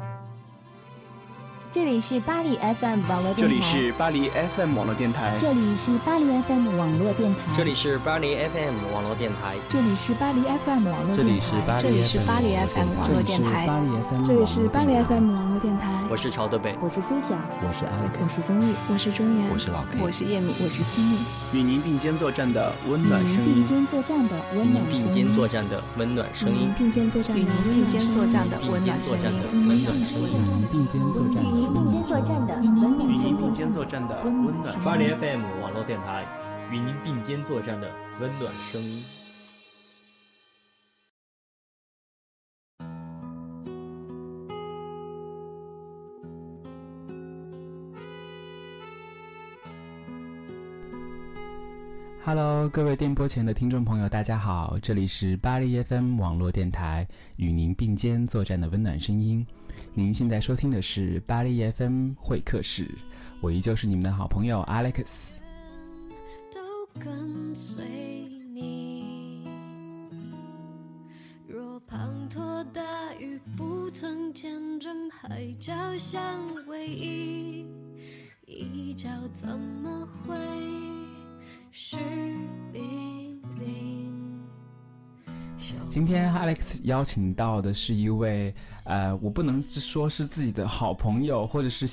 Thank you. 这里是巴黎 FM 网络电台。这里是巴黎 FM 网络电台。这里是巴黎 FM 网络电台。这里是巴黎 FM 网络电台。这里是巴黎 FM 网络电台。这里是巴黎 FM 网络电台。这里是巴黎 FM 网络电台。我是曹德北，我是苏晓，我是 Alex，我是宗玉，我是钟岩，我是老 K，我是叶敏，我是西米。与您并肩作战的温暖声音。并肩作战的温暖声音。并肩作战的温暖声音。并肩作战的温暖声音。与您并肩作战的温暖声音。温暖声音。与您并肩作战。与您并肩作战。与您并肩作战的温暖。巴黎 FM 网络电台，与您并肩作战的温暖声音。Hello，各位电波前的听众朋友，大家好，这里是巴黎 FM 网络电台，与您并肩作战的温暖声音。您现在收听的是巴黎 FM 会客室，我依旧是你们的好朋友 Alex。都跟随你。若滂沱大雨不曾见证海角相偎依，一角怎么会是黎明？今天 Alex 邀请到的是一位，呃，我不能说是自己的好朋友，或者是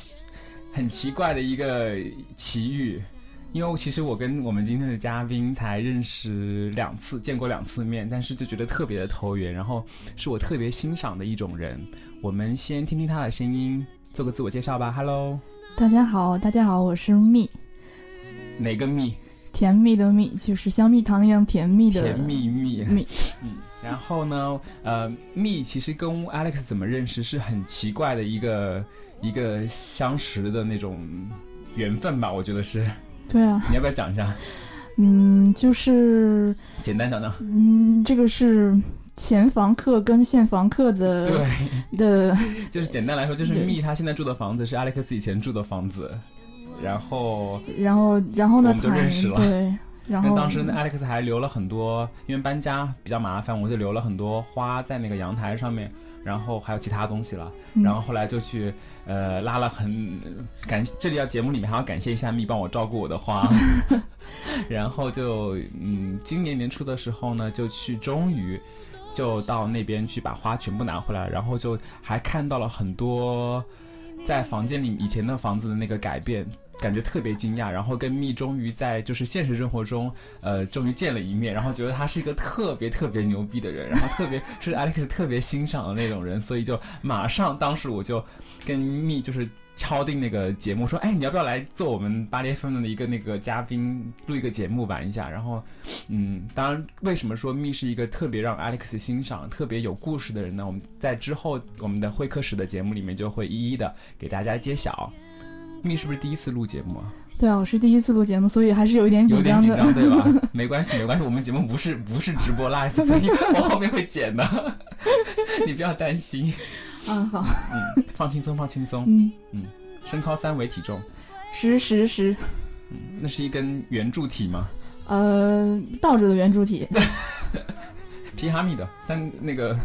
很奇怪的一个奇遇，因为其实我跟我们今天的嘉宾才认识两次，见过两次面，但是就觉得特别的投缘，然后是我特别欣赏的一种人。我们先听听他的声音，做个自我介绍吧。Hello，大家好，大家好，我是蜜，哪个蜜？甜蜜的蜜，就是像蜜糖一样甜蜜的甜蜜蜜蜜。嗯，然后呢，呃，蜜其实跟 Alex 怎么认识是很奇怪的一个一个相识的那种缘分吧，我觉得是。对啊，你要不要讲一下？嗯，就是简单讲讲。嗯，这个是前房客跟现房客的 对的，就是简单来说，就是蜜他现在住的房子是 Alex 以前住的房子，然后然后然后呢，我们就认识了对，然 后当时呢 Alex 还留了很多，因为搬家比较麻烦，我就留了很多花在那个阳台上面，然后还有其他东西了，嗯然后后来就去呃拉了很感这里要节目里面还要感谢一下蜜帮我照顾我的花，然后就嗯今年年初的时候呢就去终于就到那边去把花全部拿回来，然后就还看到了很多在房间里以前的房子的那个改变。感觉特别惊讶，然后跟蜜终于在就是现实生活中，呃，终于见了一面，然后觉得他是一个特别特别牛逼的人，然后特别 是 Alex 特别欣赏的那种人，所以就马上当时我就跟蜜就是敲定那个节目，说，哎，你要不要来做我们巴黎分的一个那个嘉宾，录一个节目玩一下？然后，嗯，当然，为什么说蜜是一个特别让 Alex 欣赏、特别有故事的人呢？我们在之后我们的会客室的节目里面就会一一的给大家揭晓。蜜是不是第一次录节目啊？对啊，我是第一次录节目，所以还是有一点紧张的。点紧张，对吧？没关系，没关系，我们节目不是不是直播 live，所以 我后面会剪的，你不要担心。嗯，好，嗯，放轻松，放轻松。嗯嗯，身高三围体重，十十十，嗯，那是一根圆柱体吗？呃，倒着的圆柱体，皮哈密的三那个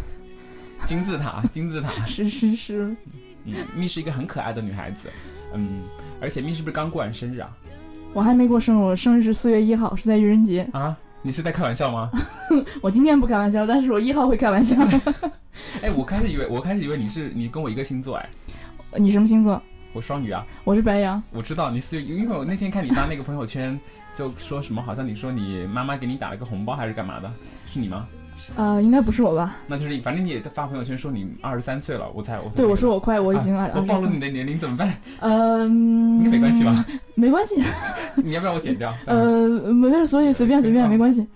金字塔，金字塔。十十十，嗯，蜜是一个很可爱的女孩子，嗯，而且蜜是不是刚过完生日啊？我还没过生日，我生日是四月一号，是在愚人节。啊，你是在开玩笑吗？我今天不开玩笑，但是我一号会开玩笑。哎，我开始以为我开始以为你是你跟我一个星座，哎，你什么星座？我双鱼啊。我是白羊。我知道你四月，因为我那天看你发那个朋友圈，就说什么好像你说你妈妈给你打了个红包还是干嘛的，是你吗？呃，应该不是我吧？那就是反正你也在发朋友圈说你二十三岁了，我才我才对，我说我快，我已经二啊我。暴露你的年龄怎么办？呃 应该没关系吧？没关系。你要不要我剪掉？呃，没事，所以随便随便，没关系。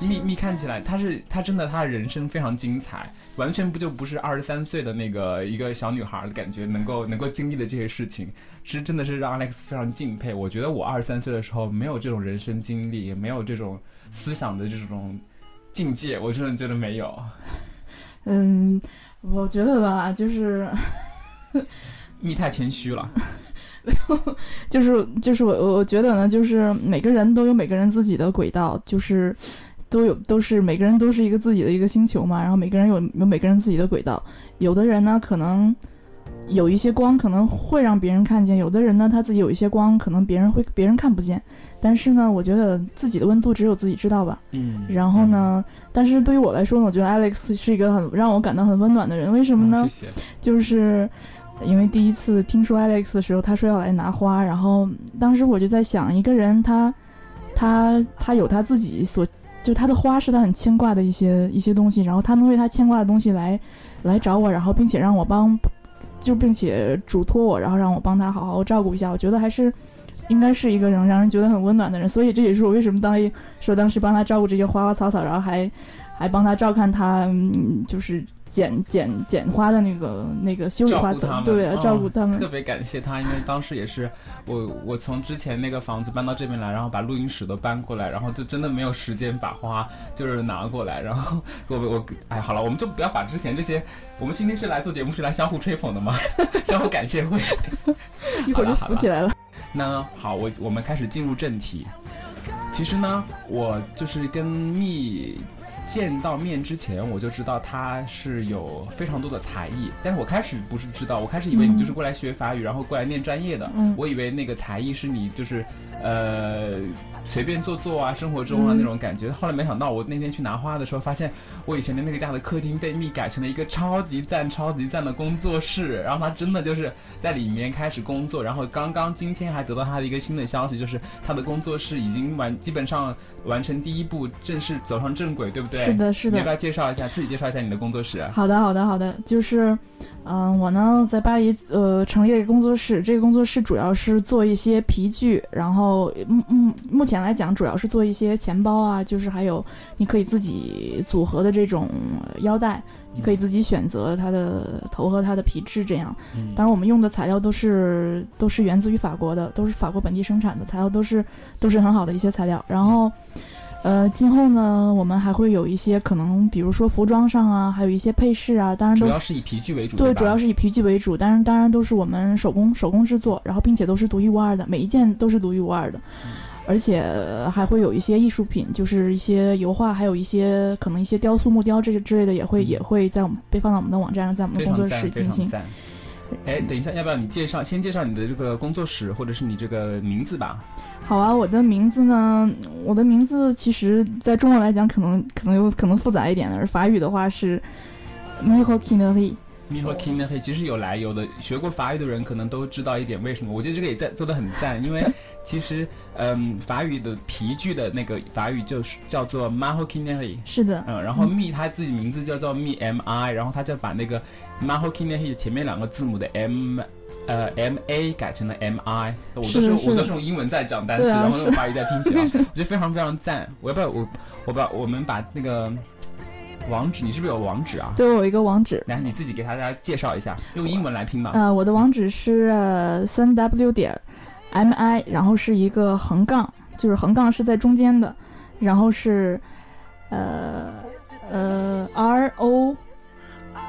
蜜蜜看起来，她是她真的，她的人生非常精彩，完全不就不是二十三岁的那个一个小女孩的感觉，能够能够经历的这些事情，是真的是让 Alex 非常敬佩。我觉得我二十三岁的时候没有这种人生经历，也没有这种思想的这种境界，我真的觉得没有。嗯，我觉得吧，就是蜜太谦虚了，就是就是我我我觉得呢，就是每个人都有每个人自己的轨道，就是都有都是每个人都是一个自己的一个星球嘛，然后每个人有有每个人自己的轨道，有的人呢可能有一些光可能会让别人看见，有的人呢他自己有一些光可能别人会别人看不见，但是呢，我觉得自己的温度只有自己知道吧。嗯，然后呢，但是对于我来说呢，我觉得 Alex 是一个很让我感到很温暖的人，为什么呢？嗯谢谢。就是因为第一次听说 Alex 的时候，他说要来拿花，然后当时我就在想，一个人他他他有他自己所，就他的花是他很牵挂的一些一些东西，然后他能为他牵挂的东西来来找我，然后并且让我帮，就并且嘱托我，然后让我帮他好好照顾一下，我觉得还是。应该是一个能让人觉得很温暖的人，所以这也是我为什么当一说当时帮他照顾这些花花草草，然后还还帮他照看他，嗯，就是剪剪剪花的那个那个修理花草，照顾他们对，嗯照顾他们。特别感谢他，因为当时也是我，我从之前那个房子搬到这边来，然后把录音室都搬过来，然后就真的没有时间把花就是拿过来，然后 我我哎，好了，我们就不要把之前这些，我们今天是来做节目，是来相互吹捧的嘛，相互感谢会。一会儿就好了浮起来了。那好，我我们开始进入正题。其实呢，我就是跟蜜见到面之前，我就知道他是有非常多的才艺，但是我开始不是知道，我开始以为你就是过来学法语，然后过来念专业的，嗯。我以为那个才艺是你就是呃随便做做啊，生活中啊嗯那种感觉。后来没想到，我那天去拿花的时候，发现我以前的那个家的客厅被密改成了一个超级赞、超级赞的工作室，然后他真的就是在里面开始工作，然后刚刚今天还得到他的一个新的消息，就是他的工作室已经完，基本上完成第一步，正式走上正轨，对不对？是的，是的。你要不要介绍一下自己介绍一下你的工作室？好的，好的，好的，就是，嗯、我呢在巴黎呃成立了一个工作室，这个工作室主要是做一些皮具，然后嗯。嗯，目前来讲主要是做一些钱包啊，就是还有你可以自己组合的这种呃腰带，你可以自己选择它的头和它的皮质这样。嗯。当然，我们用的材料都是都是源自于法国的，都是法国本地生产的材料，都是都是很好的一些材料。然后，呃，今后呢，我们还会有一些可能，比如说服装上啊，还有一些配饰啊，当然都主要是以皮具为主，对，主要是以皮具为主，当然当然都是我们手工手工制作，然后并且都是独一无二的，每一件都是独一无二的。嗯而且呃还会有一些艺术品，就是一些油画，还有一些可能一些雕塑、木雕这些之类的，也会嗯也会在我们被放到我们的网站上，在我们的工作室进行。哎，等一下，要不要你介绍？先介绍你的这个工作室，或者是你这个名字吧？好啊，我的名字呢？我的名字其实在中文来讲，可能可能有可能复杂一点的，而法语的话是 m i c h o k i n e r i m i h o k i n 呢，其实有来由的，学过法语的人可能都知道一点为什么。我觉得这个也在做的很赞，因为 其实，嗯，法语的皮具的那个法语就是叫做 m a h o k i n e r i 是的，嗯，然后 mi 他自己名字叫做 mi m i，然后他就把那个 m a h o k i n e r i 前面两个字母的 m。呃，M A 改成了 M I，我都是我都是用英文在讲单词，啊然后用是法语在拼写啊，我觉得非常非常赞。我要不要我我把我们把那个网址，你是不是有网址啊？对我有一个网址，来，你自己给大家介绍一下，用英文来拼吧。呃，我的网址是呃三 w 点 m i，然后是一个横杠，就是横杠是在中间的，然后是呃呃 r o，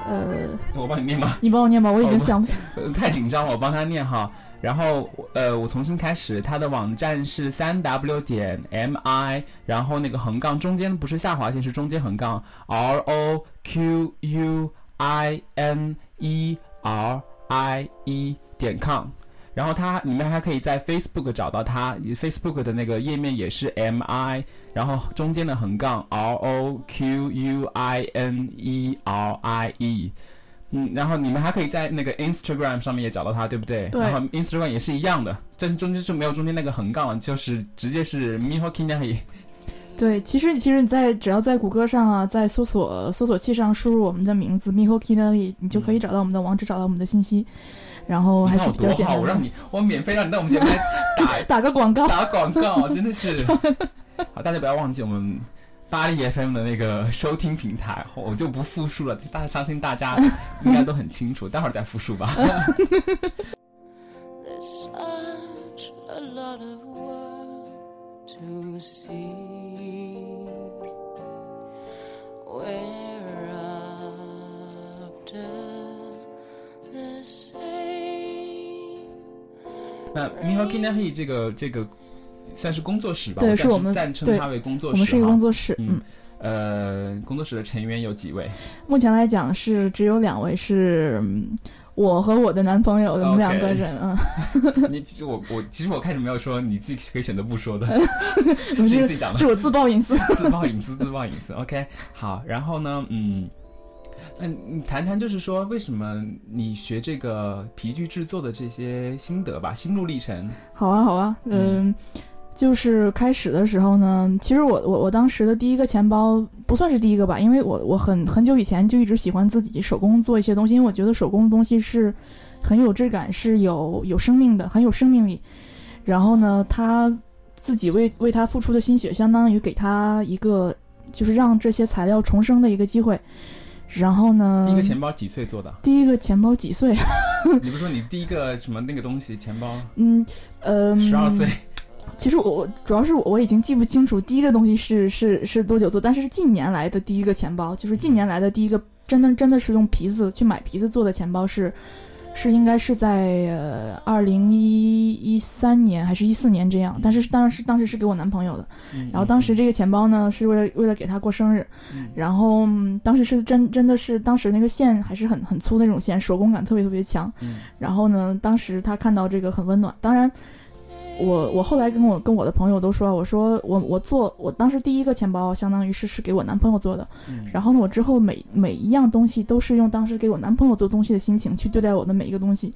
呃，我帮你念吧，你帮我念吧，我已经哦想不起来。呃 太紧张了，我帮他念哈。然后呃，我重新开始，他的网站是三 w 点 m i，然后那个横杠中间不是下划线，是中间横杠 r o q u i n e r i e 点 com。然后它你们还可以在 Facebook 找到它，Facebook 的那个页面也是 M I，然后中间的横杠 R O Q U I N E R I E，嗯，然后你们还可以在那个 Instagram 上面也找到它，对不对？对。然后 Instagram 也是一样的，这中间就没有中间那个横杠了，就是直接是 Miho k i n a i 对，其实其实你在只要在谷歌上啊，在搜索搜索器上输入我们的名字 Miho Kinari，你就可以找到我们的网址，找到我们的信息，然后还是比较我多好，简单。我让你，我免费让你到我们节目来 打打个广告，打广告，真的是。好，大家不要忘记我们巴黎 FM 的那个收听平台，我就不复述了，大家相信大家应该都很清楚，待会儿再复述吧。There's such 那 Mihoki Nahi 这个这个算是工作室吧？对，是我们赞称对它为工作室。我们是一个工作室。室，嗯。呃，工作室的成员有几位？目前来讲是只有两位，是我和我的男朋友，我们两个人啊。你其实我我其实我开始没有说，你自己可以选择不说的，不是自己讲的，是我自曝隐私，自曝隐私，自曝隐私。OK，好，然后呢，嗯，那你谈谈就是说，为什么你学这个皮具制作的这些心得吧，心路历程？好啊，好啊，嗯。就是开始的时候呢，其实我我我当时的第一个钱包不算是第一个吧，因为我我很很久以前就一直喜欢自己手工做一些东西，因为我觉得手工的东西是很有质感，是有有生命的，很有生命力。然后呢，他自己为为他付出的心血，相当于给他一个就是让这些材料重生的一个机会。然后呢，第一个钱包几岁做的？第一个钱包几岁？你不说你第一个什么那个东西钱包？嗯呃，十二岁。其实我我主要是我我已经记不清楚第一个东西是是是多久做，但是是近年来的第一个钱包，就是近年来的第一个真的真的是用皮子去买皮子做的钱包是，是应该是在呃二零一一三年还是一四年这样，但是当然是当时是给我男朋友的，然后当时这个钱包呢是为了为了给他过生日，然后当时是真真的是当时那个线还是很很粗那种线，手工感特别特别强，然后呢当时他看到这个很温暖，当然。我我后来跟我跟我的朋友都说，我说我我做我当时第一个钱包，相当于是是给我男朋友做的，然后呢，我之后每每一样东西都是用当时给我男朋友做东西的心情去对待我的每一个东西，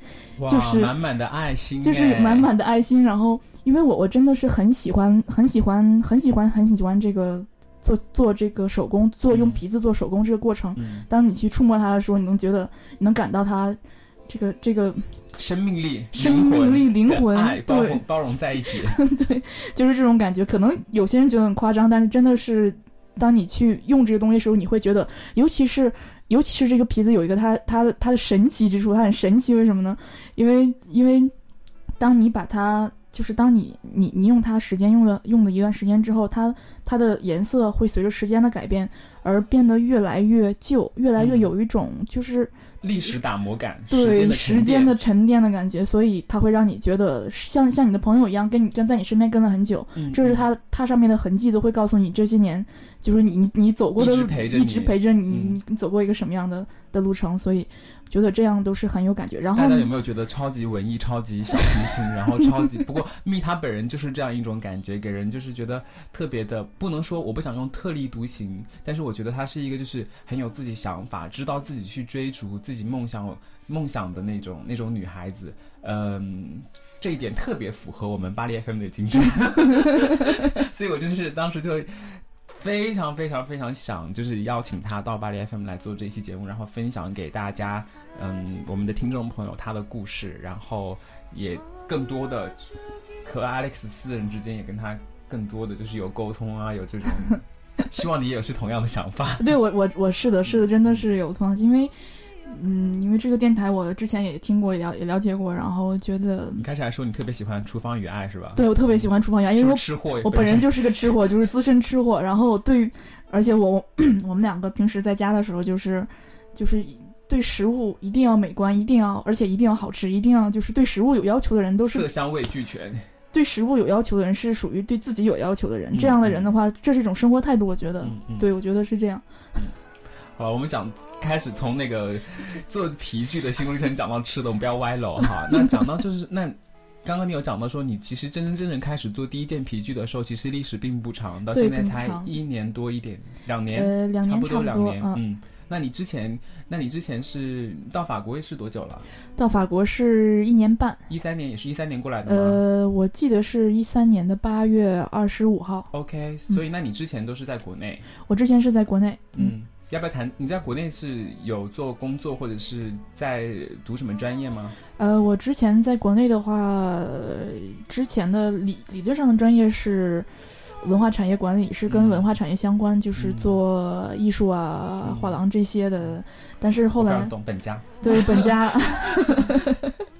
就是满满的爱心，就是满满的爱心。然后，因为我我真的是很喜欢很喜欢很喜欢很喜欢这个做做这个手工，做用皮子做手工这个过程。当你去触摸它的时候，你能觉得你能感到它这个这个。生命力、生命力、灵魂，包容 包容在一起，对，就是这种感觉。可能有些人觉得很夸张，但是真的是，当你去用这个东西的时候，你会觉得，尤其是尤其是这个皮子有一个它它的它的神奇之处，它很神奇。为什么呢？因为因为当你把它，就是当你你你用它时间用了用了一段时间之后，它它的颜色会随着时间的改变而变得越来越旧，越来越有一种就是。历史打磨感，对时间的沉淀的感觉，所以它会让你觉得像像你的朋友一样，跟你跟在你身边跟了很久。这是它它上面的痕迹都会告诉你这些年，就是你你走过的一直陪着你，一直陪着你，你走过一个什么样的的路程，所以。觉得这样都是很有感觉，然后大家有没有觉得超级文艺、超级小清新，然后超级？不过蜜他本人就是这样一种感觉，给人就是觉得特别的，不能说我不想用特立独行，但是我觉得她是一个就是很有自己想法，知道自己去追逐自己梦想梦想的那种那种女孩子。嗯，这一点特别符合我们巴黎 FM 的精神，所以我就是当时就。非常非常非常想，就是邀请他到巴黎 FM 来做这期节目，然后分享给大家，嗯，我们的听众朋友他的故事，然后也更多的和 Alex 四人之间也跟他更多的就是有沟通啊，有这种，希望你也有是同样的想法。对我我我是的是的，真的是有同样，因为。嗯，因为这个电台我之前也听过，也了也了解过，然后觉得你开始还说你特别喜欢《厨房与爱》是吧？对，我特别喜欢《厨房与爱》，因为我吃货，我本人就是个吃货，就是资深吃货。然后对，而且我 我们两个平时在家的时候，就是就是对食物一定要美观，一定要而且一定要好吃，一定要就是对食物有要求的人都是色香味俱全。对食物有要求的人是属于对自己有要求的人，这样的人的话，这是一种生活态度。我觉得，对我觉得是这样。好了，我们讲开始从那个做皮具的新路程讲到吃的，我们不要歪楼哈。那讲到就是那刚刚你有讲到说，你其实真真正正开始做第一件皮具的时候，其实历史并不长，到现在才一年多一点，两年，呃，两年差不多两年，嗯。那你之前，那你之前是到法国是多久了？到法国是一年半，一三年也是一三年过来的吗？呃，我记得是一三年的八月二十五号。OK，所以那你之前都是在国内？我之前是在国内，嗯。要不要谈？你在国内是有做工作，或者是在读什么专业吗？呃，我之前在国内的话，之前的理理论上的专业是文化产业管理，是跟文化产业相关，就是做艺术啊、画廊这些的。但是后来懂本家，对本家。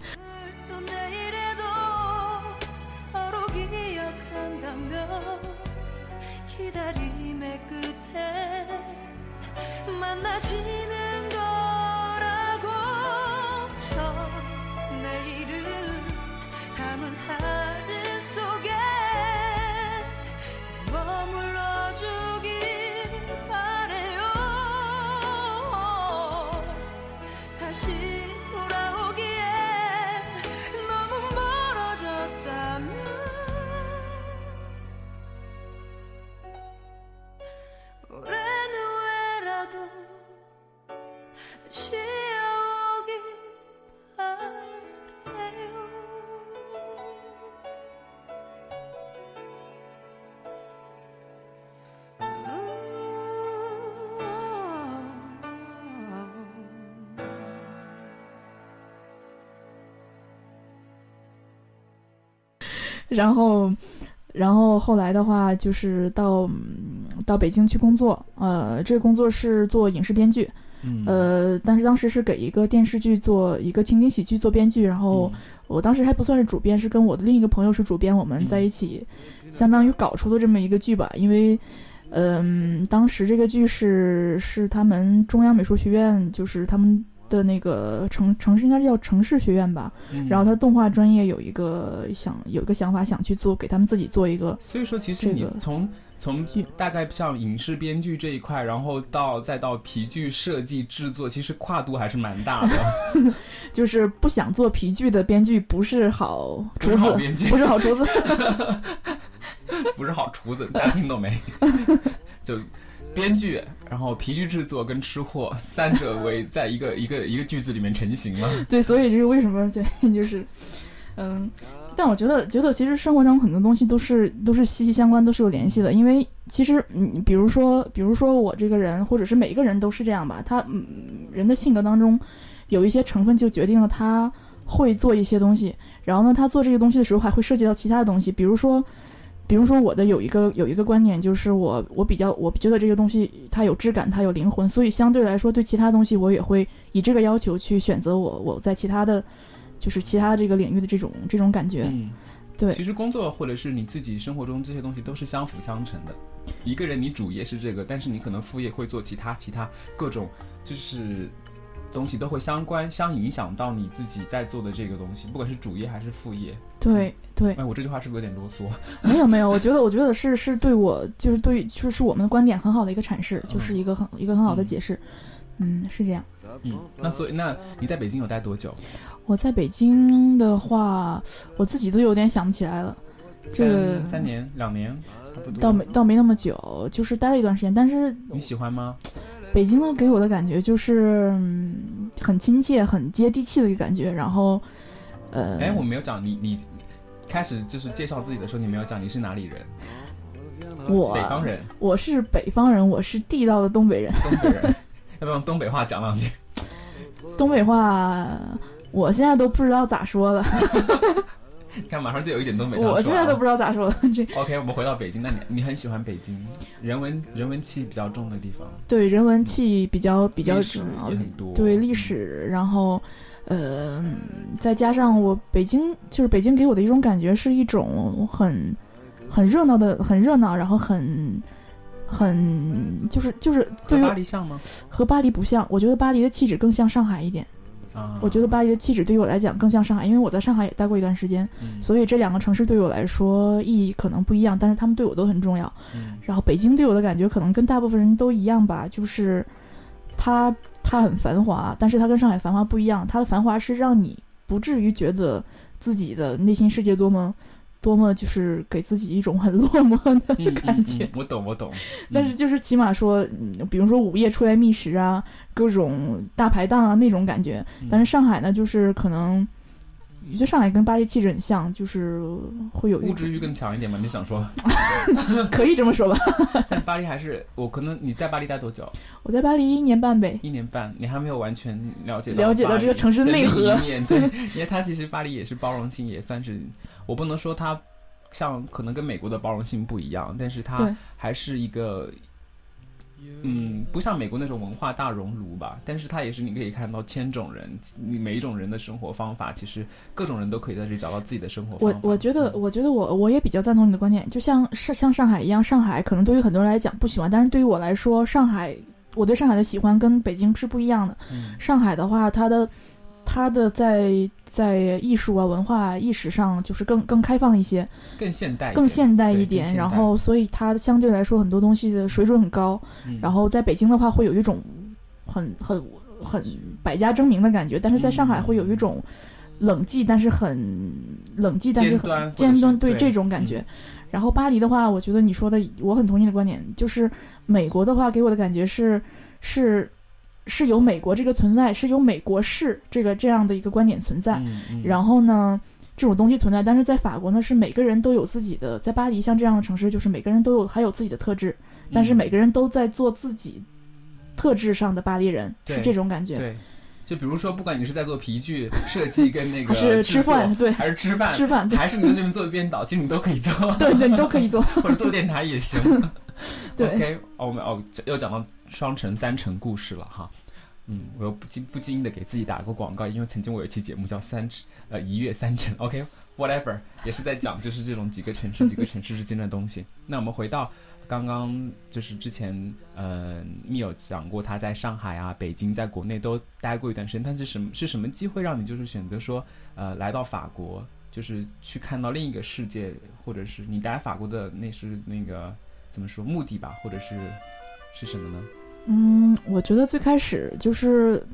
然后，然后后来的话就是到嗯到北京去工作，呃，这个工作是做影视编剧，嗯呃，但是当时是给一个电视剧做一个情景喜剧做编剧，然后嗯我当时还不算是主编，是跟我的另一个朋友是主编，我们在一起，相当于搞出的这么一个剧吧。因为，嗯、当时这个剧是是他们中央美术学院，就是他们的那个城城市应该是叫城市学院吧。嗯然后他动画专业有一个想有一个想法，想去做给他们自己做一个所以说，其实你这个从从剧大概像影视编剧这一块，然后到再到皮具设计制作，其实跨度还是蛮大的。就是不想做皮具的编剧不是好厨子，不是好厨子。不是好厨子，大家听懂没？就编剧，然后皮具制作跟吃货 三者为在一个一个一个句子里面成型了。对，所以这是为什么对，就是，嗯，但我觉得，觉得其实生活中很多东西都是都是息息相关，都是有联系的。因为其实，嗯，比如说，比如说我这个人，或者是每一个人都是这样吧，他嗯，人的性格当中有一些成分就决定了他会做一些东西，然后呢，他做这个东西的时候还会涉及到其他的东西，比如说。比如说我的有一个有一个观点就是我我比较我觉得这个东西它有质感它有灵魂，所以相对来说对其他东西我也会以这个要求去选择我我在其他的就是其他这个领域的这种这种感觉。嗯，对其实工作或者是你自己生活中这些东西都是相辅相成的。一个人你主业是这个，但是你可能副业会做其他其他各种就是东西都会相关相影响到你自己在做的这个东西，不管是主业还是副业。对对，哎，我这句话是不是有点啰嗦？没有没有，我觉得我觉得是是对我就是对就是是我们的观点很好的一个阐释，就是一个很一个很好的解释。嗯，是这样。嗯，那所以那你在北京有待多久？我在北京的话，我自己都有点想不起来了。这三年、两年，差不多。倒没倒没那么久，就是待了一段时间。但是你喜欢吗？北京呢，给我的感觉就是、嗯、很亲切、很接地气的一个感觉。然后，呃，哎，我没有讲你，你开始就是介绍自己的时候，你没有讲你是哪里人？我北方人，我是北方人，我是地道的东北人。东北人，要不要用东北话讲两句？东北话，我现在都不知道咋说了。你 看，马上就有一点东北话。我现在都不知道咋说了。这 OK，我们回到北京，那你你很喜欢北京，人文人文气比较重的地方，对人文气比较比较重也很多。对历史，然后，呃，再加上我北京，就是北京给我的一种感觉是一种很很热闹的，很热闹，然后很很就是就是对于和巴黎像吗？和巴黎不像，我觉得巴黎的气质更像上海一点。啊，我觉得巴黎的气质对于我来讲更像上海，因为我在上海也待过一段时间，嗯所以这两个城市对于我来说意义可能不一样，但是他们对我都很重要。嗯然后北京对我的感觉可能跟大部分人都一样吧，就是它它很繁华，但是它跟上海繁华不一样，它的繁华是让你不至于觉得自己的内心世界多么多么就是给自己一种很落寞的嗯感觉。嗯嗯我懂，我懂。但是就是起码说，嗯，比如说午夜出来觅食啊，各种大排档啊那种感觉。嗯但是上海呢，就是可能，我觉得上海跟巴黎气质很像，就是会有物质欲更强一点嘛？你想说？可以这么说吧。但巴黎还是我可能你在巴黎待多久？我在巴黎一年半呗。一年半，你还没有完全了解到了解到这个城市的内核，对，因为它其实巴黎也是包容性，也算是我不能说它像可能跟美国的包容性不一样，但是对它还是一个。嗯，不像美国那种文化大熔炉吧，但是它也是你可以看到千种人，你每一种人的生活方法，其实各种人都可以在这里找到自己的生活方法。我我觉得，我觉得我我也比较赞同你的观点，就像上像上海一样，上海可能对于很多人来讲不喜欢，但是对于我来说，上海我对上海的喜欢跟北京是不一样的。嗯上海的话，它的它的在在艺术啊、文化、意识上就是更更开放一些，更现代，更现代一点。然后，所以它相对来说很多东西的水准很高。嗯然后在北京的话，会有一种很很很百家争鸣的感觉，但是在上海会有一种冷寂，但是很冷寂，但是很尖端，对对这种感觉。嗯然后巴黎的话，我觉得你说的我很同意的观点，就是美国的话给我的感觉是是是有美国这个存在，是有美国式这个这样的一个观点存在。嗯嗯然后呢，这种东西存在，但是在法国呢，是每个人都有自己的，在巴黎像这样的城市，就是每个人都有还有自己的特质，但是嗯每个人都在做自己特质上的巴黎人，对是这种感觉。对，就比如说，不管你是在做皮具设计跟那个还是吃饭，对，还是吃饭，吃饭，对还是你在这边做编导，其实你都可以做，对对，你都可以做。或者做电台也行。对 OK，哦，我们哦又讲到双城、三城故事了哈。嗯，我又不经不经意的给自己打个广告，因为曾经我有一期节目叫三城呃一月三城，OK，whatever，、也是在讲就是这种几个城市几个城市之间的东西。那我们回到刚刚就是之前呃密友讲过，他在上海啊、北京，在国内都待过一段时间，但是什么是什么机会让你就是选择说呃来到法国，就是去看到另一个世界，或者是你待法国的那是那个怎么说目的吧，或者是是什么呢？嗯，我觉得最开始就是，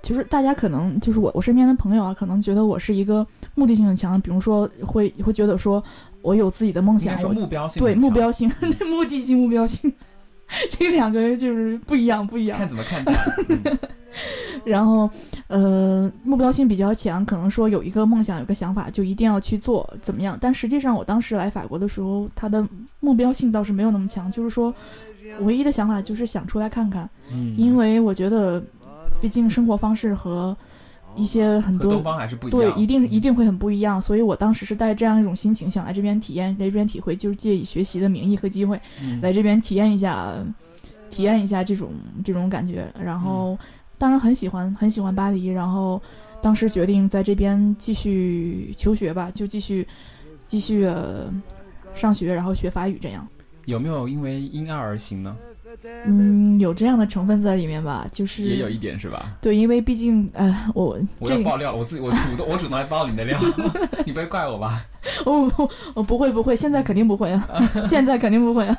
就是大家可能就是我我身边的朋友啊，可能觉得我是一个目的性很强，比如说会会觉得说我有自己的梦想，目标性对目标性、嗯目的性、目标性，这两个就是不一样，不一样。看怎么看待。嗯 然后，呃，目标性比较强，可能说有一个梦想，有个想法，就一定要去做，怎么样？但实际上，我当时来法国的时候，他的目标性倒是没有那么强，就是说，唯一的想法就是想出来看看，嗯，因为我觉得，毕竟生活方式和一些很多和东方还是不一样对，，一定一嗯定会很不一样，所以我当时是带这样一种心情，想来这边体验，来这边体会，就是借以学习的名义和机会，嗯来这边体验一下，体验一下这种这种感觉。然后，当然很喜欢很喜欢巴黎，然后当时决定在这边继续求学吧，就继续继续、呃、上学，然后学法语这样。有没有因为因爱而行呢？嗯，有这样的成分在里面吧，就是也有一点是吧？对，因为毕竟呃，我我爆料了，我自己我主动我主动来爆你的料，你不会怪我吧？我我我不会不会，现在肯定不会啊，现在肯定不会啊。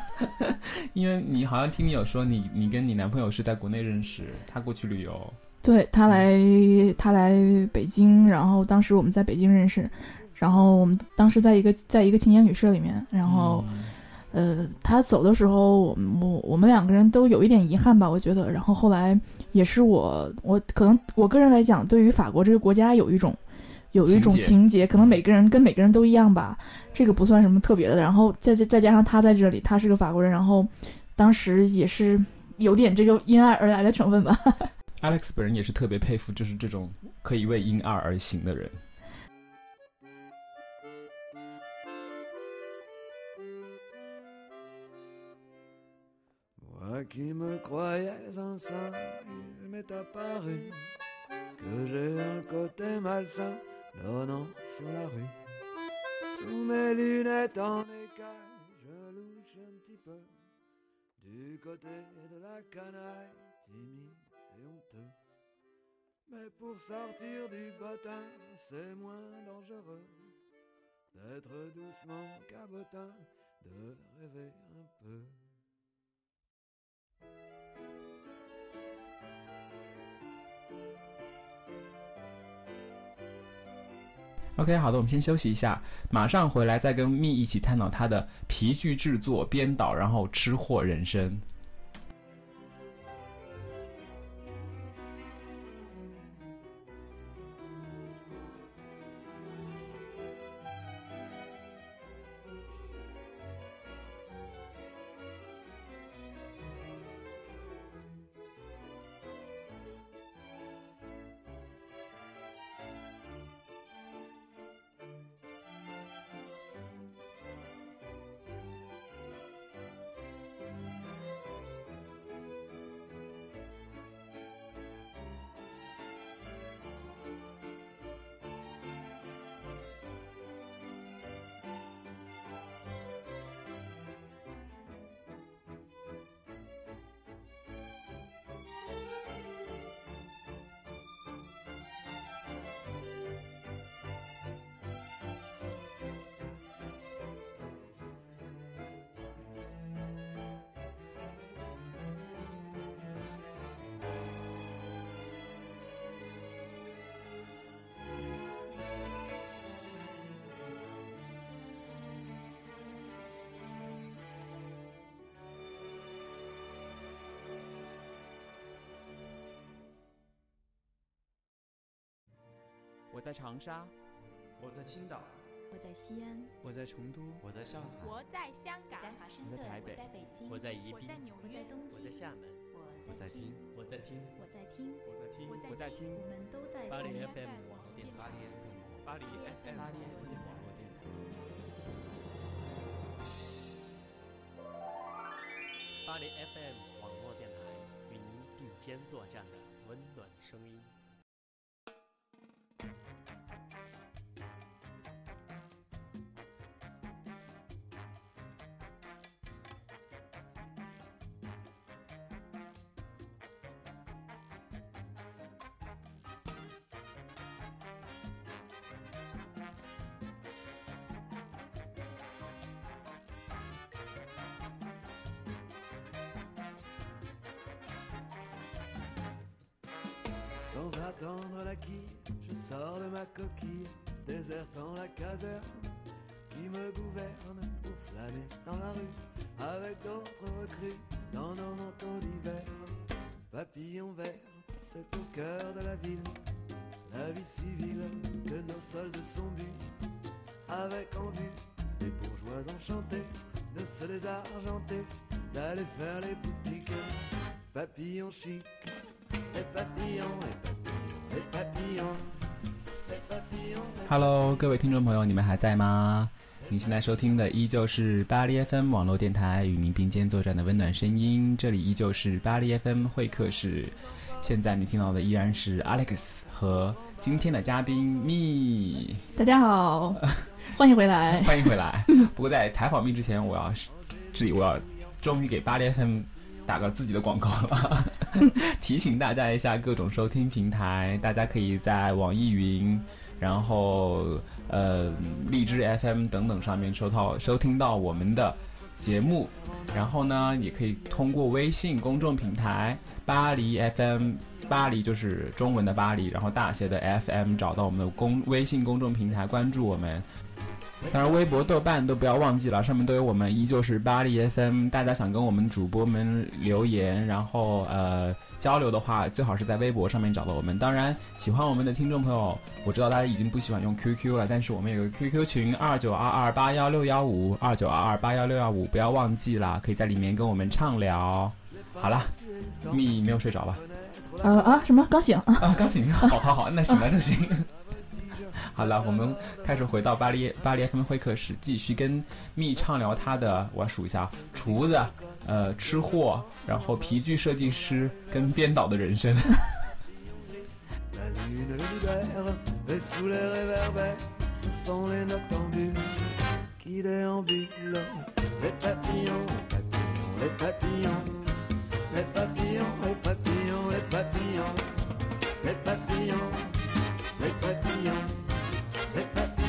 因为你好像听你有说你你跟你男朋友是在国内认识，他过去旅游，对他来，他来北京，然后当时我们在北京认识，然后我们当时在一个在一个青年旅社里面，然后、嗯呃，他走的时候，我我我们两个人都有一点遗憾吧，我觉得。然后后来也是我我可能我个人来讲，对于法国这个国家有一种有一种情节可能每个人跟每个人都一样吧，这个不算什么特别的。然后再再再加上他在这里，他是个法国人，然后当时也是有点这个因爱而来的成分吧。Alex 本人也是特别佩服，就是这种可以为因爱而行的人。Qui me croyais un saint, il m'est apparu que j'ai un côté malsain donnant sur la rue. Sous mes lunettes en écaille, je louche un petit peu du côté de la canaille, timide et honteux. Mais pour sortir du bottin, c'est moins dangereux d'être doucement cabotin, de rêver un peu. OK，好的，我们先休息一下，马上回来再跟蜜一起探讨他的皮具制作、编导，然后吃货人生。在长沙，我在青岛，我在西安，我在成都，我在上海，我在香港，在华盛顿，我在台北，我在北京，我在宜宾，我在纽约，我在东京，我在厦门，我在听，我在听，我在听，我在听，我在听，我们都在巴黎 FM 网络电台，巴黎 FM，巴黎 FM 网络电台。巴黎 FM 网络电台与您并肩作战的温暖声音。Sans attendre la quille, je sors de ma coquille, désertant la caserne qui me gouverne pour flâner dans la rue avec d'autres recrues dans nos manteaux d'hiver. Papillon vert, c'est au cœur de la ville, la vie civile que nos soldes sont dus, avec en vue des bourgeois enchantés de se désargenter, d'aller faire les boutiques. Papillon chic, Hello，各位听众朋友，你们还在吗？你现在收听的依旧是巴黎 FM 网络电台与您并肩作战的温暖声音，这里依旧是巴黎 FM 会客室。现在你听到的依然是 Alex 和今天的嘉宾蜜，大家好，欢迎回来。欢迎回来。不过在采访蜜之前，我要这里我要终于给巴黎 FM 打个自己的广告了，提醒大家一下各种收听平台，大家可以在网易云，然后呃荔枝 FM 等等上面收到收听到我们的节目，然后呢，也可以通过微信公众平台巴黎 FM。巴黎就是中文的巴黎，然后大写的 FM 找到我们的公微信公众平台，关注我们。当然，微博、豆瓣都不要忘记了，上面都有我们，依旧是巴黎 FM。大家想跟我们主播们留言，然后呃交流的话，最好是在微博上面找到我们。当然，喜欢我们的听众朋友，我知道大家已经不喜欢用 QQ 了，但是我们有个 QQ 群二九二二八幺六幺五二九二二八幺六幺五，不要忘记啦，可以在里面跟我们畅聊。好了，蜜没有睡着吧？呃啊，什么？刚醒啊？啊，刚醒。好好好，那醒了就行。好了，我们开始回到巴黎巴黎 FM 会客室，继续跟蜜畅聊他的，我要数一下，厨子，呃，吃货，然后皮具设计师跟编导的人生。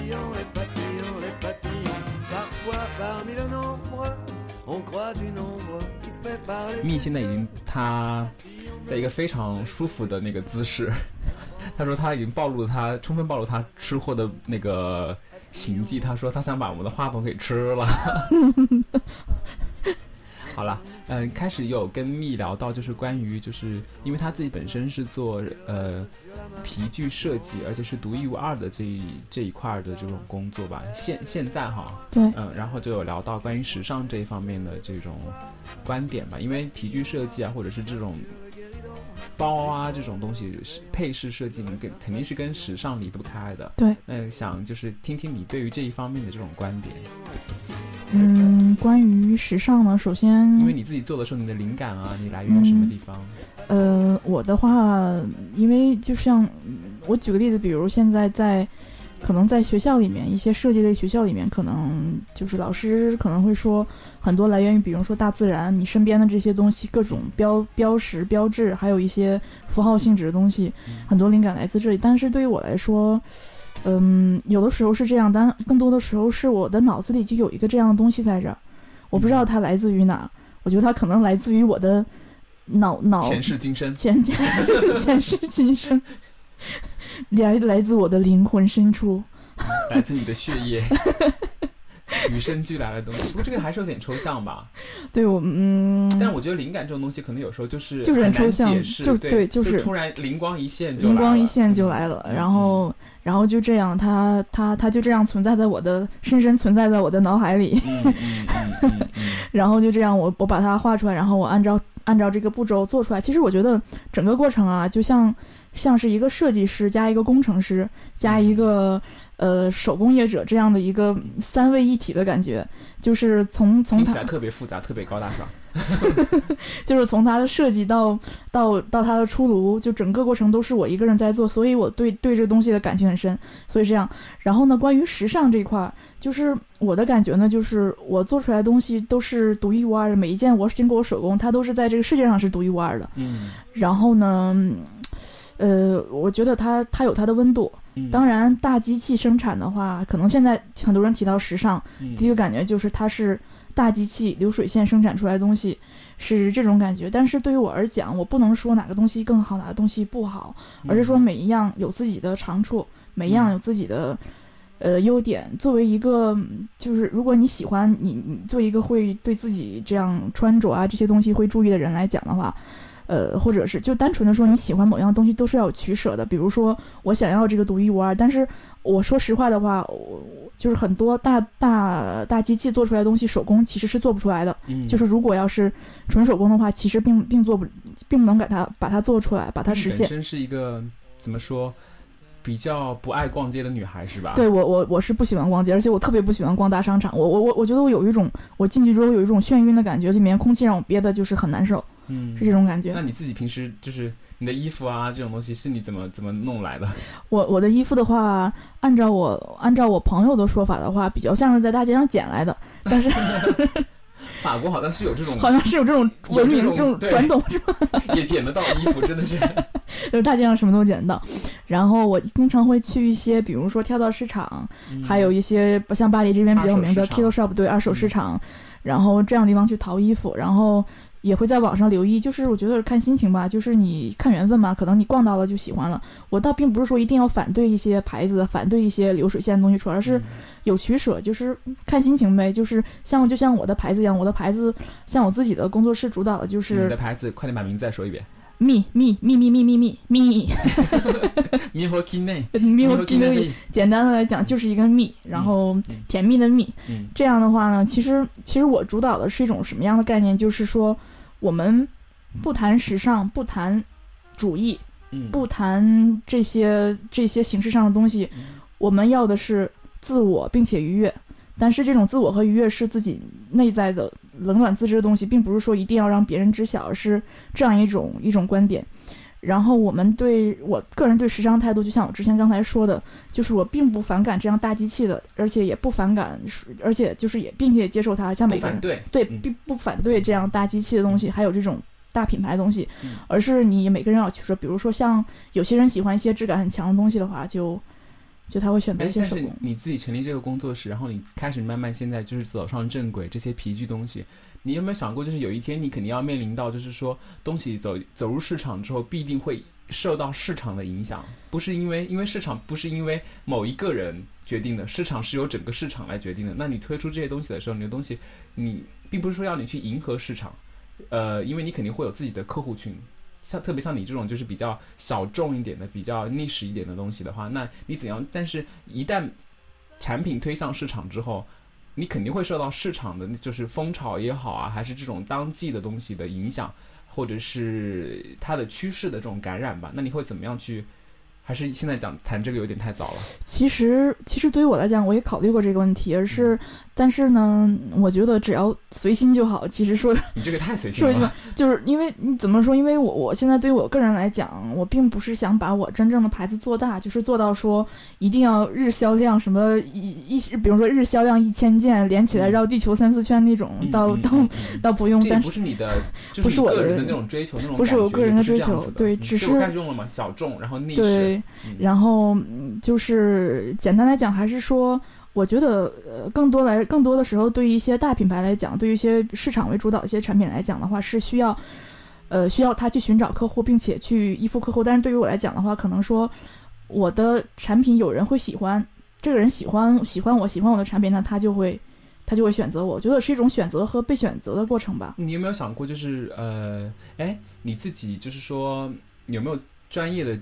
papillons, les papillons, les papillons, Parfois parmi le nombre, on croit une ombre qui fait parler. 蜜现在已经他在一个非常舒服的那个姿势，他说他已经暴露了他充分暴露他吃货的那个行迹。他说他想把我们的话筒给吃了。好了，嗯、开始有跟蜜聊到就是关于就是因为他自己本身是做呃皮具设计，而且是独一无二的这一这一块儿的这种工作吧。现现在哈，对，嗯，然后就有聊到关于时尚这一方面的这种观点吧，因为皮具设计啊，或者是这种包啊这种东西，是配饰设计，你跟肯定是跟时尚离不开的。对，那想就是听听你对于这一方面的这种观点，嗯，关于时尚呢，首先，因为你自己做的时候，你的灵感啊，你来源于什么地方？呃，我的话，因为就像嗯我举个例子，比如现在在可能在学校里面，一些设计类学校里面，可能就是老师可能会说很多来源于，比如说大自然，你身边的这些东西，各种标标识、标志，还有一些符号性质的东西，很多灵感来自这里。但是对于我来说，嗯，有的时候是这样，但更多的时候是我的脑子里就有一个这样的东西在这儿，我不知道它来自于哪，我觉得它可能来自于我的脑脑前世今生，前前世今生，来来自我的灵魂深处，来自你的血液。与生俱来的东西。不过这个还是有点抽象吧。对我嗯，但我觉得灵感这种东西，可能有时候就是就是很抽象就对对就是突然灵光一现就灵光一现就嗯来了，嗯然后然后就这样，它它它就这样存在在我的深深存在在我的脑海里，嗯嗯嗯嗯嗯 然后就这样我我把它画出来，然后我按照按照这个步骤做出来。其实我觉得整个过程啊，就像像是一个设计师加一个工程师加一个呃手工业者这样的一个三位一体的感觉，就是从从它听起来特别复杂，特别高大上。就是从它的设计到到到它的出炉，就整个过程都是我一个人在做，所以我对对这个东西的感情很深。所以这样，然后呢，关于时尚这一块儿，就是我的感觉呢，就是我做出来的东西都是独一无二的，每一件我经过我手工，它都是在这个世界上是独一无二的。嗯然后呢，嗯呃，我觉得它它有它的温度。嗯，当然，大机器生产的话，可能现在很多人提到时尚，嗯第一个感觉就是它是大机器流水线生产出来的东西，是这种感觉。但是对于我而讲，我不能说哪个东西更好，哪个东西不好，而是说每一样有自己的长处，每一样有自己的。呃，优点作为一个，嗯就是如果你喜欢你，你做一个会对自己这样穿着啊这些东西会注意的人来讲的话，呃，或者是就单纯的说你喜欢某样东西都是要有取舍的。比如说我想要这个独一无二，但是我说实话的话，我我就是很多大大大机器做出来的东西，手工其实是做不出来的。嗯就是如果要是纯手工的话，其实并并做不，并不能给它把它做出来，把它实现。本身是一个怎么说，比较不爱逛街的女孩是吧？对我我我是不喜欢逛街，而且我特别不喜欢逛大商场。我我我我觉得我有一种我进去之后有一种眩晕的感觉，里面空气让我憋的就是很难受，嗯，是这种感觉那。你自己平时就是你的衣服啊这种东西是你怎么怎么弄来的？我我的衣服的话，按照我按照我朋友的说法的话，比较像是在大街上捡来的，但是法国好像是有这种，好像是有这种文明这种传统，是吧？也捡得到衣服，真的是。就是大街上什么都捡得到。然后我经常会去一些，比如说跳蚤市场，还有一些像巴黎这边比较有名的 Kilo Shop 对二手市嗯场，然后这样的地方去淘衣服，然后也会在网上留意，就是我觉得看心情吧，就是你看缘分吧，可能你逛到了就喜欢了。我倒并不是说一定要反对一些牌子，反对一些流水线的东西出来，而是有取舍，就是看心情呗。就是像就像我的牌子一样，我的牌子像我自己的工作室主导的就是你的牌子，快点把名字再说一遍。蜜蜜蜜蜜蜜蜜蜜蜜。咪和 Kine，蜜和和 Kino 简单的来讲就是一个蜜，然后嗯甜蜜的蜜。嗯这样的话呢，其实其实我主导的是一种什么样的概念？就是说，我们不谈时尚，不谈主义，嗯，不谈这些这些形式上的东西，嗯我们要的是自我，并且愉悦。但是这种自我和愉悦是自己内在的冷暖自知的东西，并不是说一定要让别人知晓，而是这样一种一种观点。然后我们对我个人对时尚态度，就像我之前刚才说的，就是我并不反感这样大机器的，而且也不反感，而且就是也并且接受它，像每个人反对，并不反对这样大机器的东西，还有这种大品牌的东西嗯，而是你每个人要去说，比如说像有些人喜欢一些质感很强的东西的话，就就他会选择哎但是一些手工。你自己成立这个工作室，然后你开始慢慢现在就是走上正轨，这些皮具东西，你有没有想过，就是有一天你肯定要面临到，就是说东西走走入市场之后，必定会受到市场的影响，不是因为因为市场不是因为某一个人决定的，市场是由整个市场来决定的。那你推出这些东西的时候，你的东西你并不是说要你去迎合市场，呃，因为你肯定会有自己的客户群。像特别像你这种就是比较小众一点的、比较历史一点的东西的话，那你怎样？但是一旦产品推向市场之后，你肯定会受到市场的就是风潮也好啊，还是这种当季的东西的影响，或者是它的趋势的这种感染吧。那你会怎么样去？还是现在讲谈这个有点太早了。其实，其实对于我来讲，我也考虑过这个问题，而嗯是，但是呢，我觉得只要随心就好。其实说 你这个太随心说一句 就是因为你怎么说？因为我我现在对于我个人来讲，我并不是想把我真正的牌子做大，就是做到说一定要日销量什么一一，比如说日销量一千件，连起来嗯绕地球三四圈那种，嗯到到嗯 嗯嗯倒不用，但是不是你的，就不是我个人的那种追求，那种不是我个人的追求对只是开始用了嘛，小众，然后逆对势，，嗯然后嗯就是简单来讲，还是说，我觉得呃，更多来更多的时候，对于一些大品牌来讲，对于一些市场为主导一些产品来讲的话，是需要，呃，需要他去寻找客户，并且去依附客户。但是对于我来讲的话，可能说我的产品有人会喜欢，这个人喜欢喜欢我喜欢我的产品，那他就会他就会选择我。我觉得是一种选择和被选择的过程吧。你有没有想过，就是呃，哎，你自己就是说有没有专业的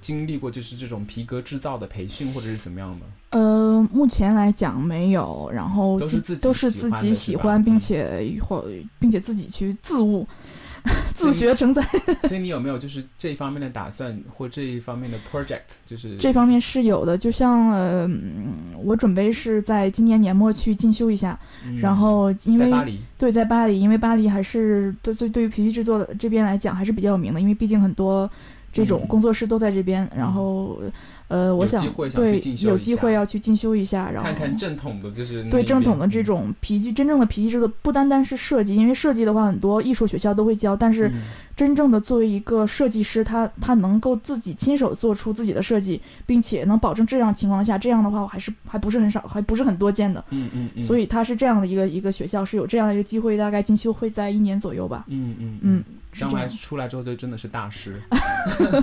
经历过，就是这种皮革制造的培训或者是怎么样的？呃，目前来讲没有，然后都是自己都是自己喜欢并嗯且或并且自己去自悟、自学成才。所以你有没有就是这一方面的打算或这一方面的 project？就是这方面是有的，就像呃，嗯我准备是在今年年末去进修一下，嗯然后因为在巴黎，对在巴黎，因为巴黎还是对对对于皮具制作的这边来讲还是比较有名的，因为毕竟很多这种嗯。工作室都在这边，然后呃，我想对有机会要去进修一下，然后看看正统的，就是对正统的这种皮具，真正的皮具制作不单单是设计，因为设计的话很多艺术学校都会教，但是嗯真正的作为一个设计师，他他能够自己亲手做出自己的设计，并且能保证质量情况下，这样的话我还是还不是很少，还不是很多见的。嗯嗯嗯，所以他是这样的一个一个学校，是有这样一个机会，大概进修会在一年左右吧。嗯嗯嗯，是将来。出来之后就真的是大师，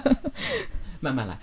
慢慢来。